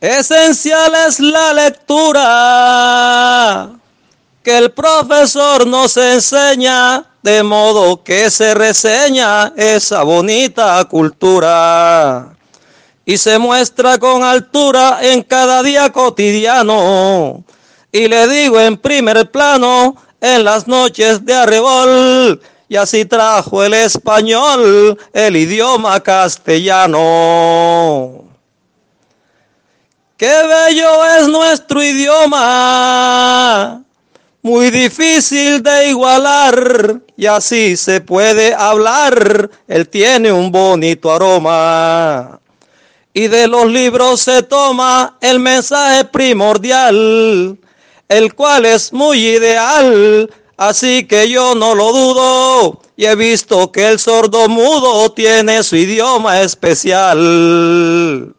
Esencial es la lectura que el profesor nos enseña, de modo que se reseña esa bonita cultura y se muestra con altura en cada día cotidiano. Y le digo en primer plano, en las noches de arrebol, y así trajo el español, el idioma castellano. Qué bello es nuestro idioma, muy difícil de igualar, y así se puede hablar, él tiene un bonito aroma. Y de los libros se toma el mensaje primordial, el cual es muy ideal, así que yo no lo dudo, y he visto que el sordo mudo tiene su idioma especial.